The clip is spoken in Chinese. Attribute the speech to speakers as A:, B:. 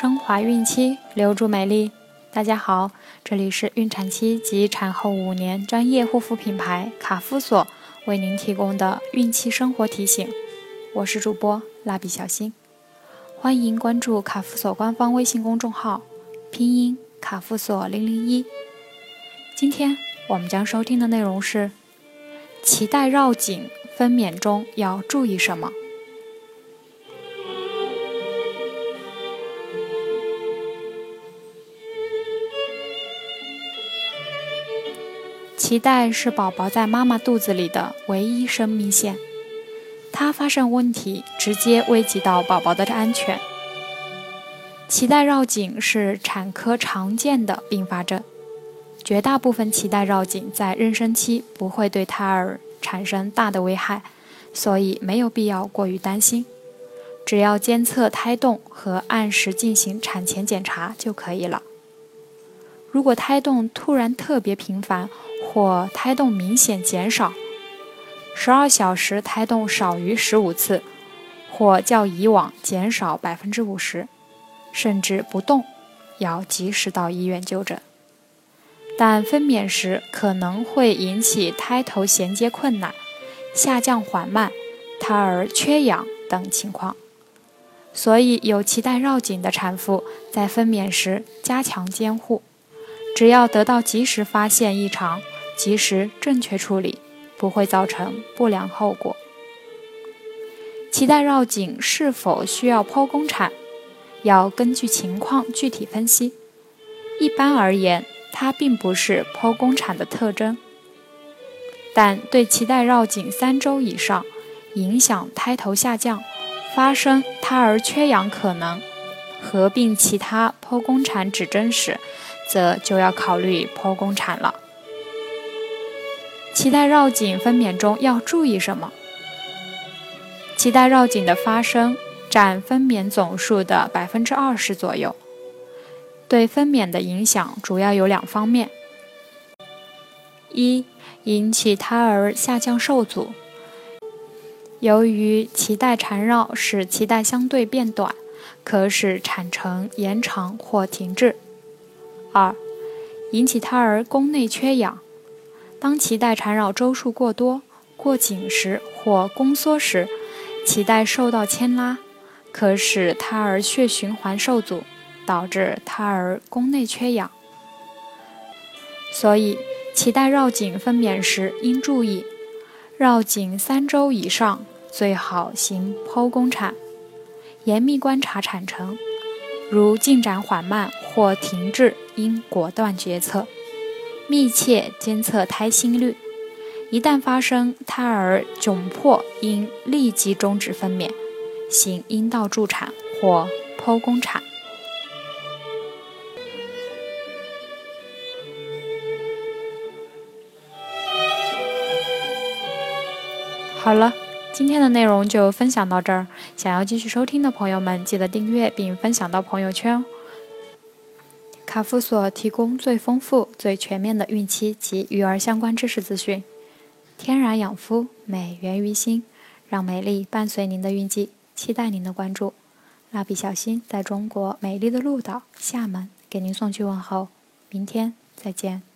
A: 升华孕期，留住美丽。大家好，这里是孕产期及产后五年专业护肤品牌卡夫索为您提供的孕期生活提醒。我是主播蜡笔小新，欢迎关注卡夫索官方微信公众号，拼音卡夫索零零一。今天我们将收听的内容是：脐带绕颈分娩中要注意什么？脐带是宝宝在妈妈肚子里的唯一生命线，它发生问题，直接危及到宝宝的安全。脐带绕颈是产科常见的并发症，绝大部分脐带绕颈在妊娠期不会对胎儿产生大的危害，所以没有必要过于担心。只要监测胎动和按时进行产前检查就可以了。如果胎动突然特别频繁，或胎动明显减少，十二小时胎动少于十五次，或较以往减少百分之五十，甚至不动，要及时到医院就诊。但分娩时可能会引起胎头衔接困难、下降缓慢、胎儿缺氧等情况，所以有脐带绕颈的产妇在分娩时加强监护，只要得到及时发现异常。及时正确处理，不会造成不良后果。脐带绕颈是否需要剖宫产，要根据情况具体分析。一般而言，它并不是剖宫产的特征，但对脐带绕颈三周以上，影响胎头下降，发生胎儿缺氧可能，合并其他剖宫产指征时，则就要考虑剖宫产了。脐带绕颈分娩中要注意什么？脐带绕颈的发生占分娩总数的百分之二十左右，对分娩的影响主要有两方面：一，引起胎儿下降受阻，由于脐带缠绕使脐带相对变短，可使产程延长或停滞；二，引起胎儿宫内缺氧。当脐带缠绕周数过多、过紧时或宫缩时，脐带受到牵拉，可使胎儿血循环受阻，导致胎儿宫内缺氧。所以，脐带绕颈分娩时应注意：绕颈三周以上，最好行剖宫产，严密观察产程，如进展缓慢或停滞，应果断决策。密切监测胎心率，一旦发生胎儿窘迫，应立即终止分娩，行阴道助产或剖宫产。好了，今天的内容就分享到这儿。想要继续收听的朋友们，记得订阅并分享到朋友圈哦。卡夫所提供最丰富、最全面的孕期及育儿相关知识资讯。天然养肤，美源于心，让美丽伴随您的孕期，期待您的关注。蜡笔小新在中国美丽的鹭岛厦门给您送去问候，明天再见。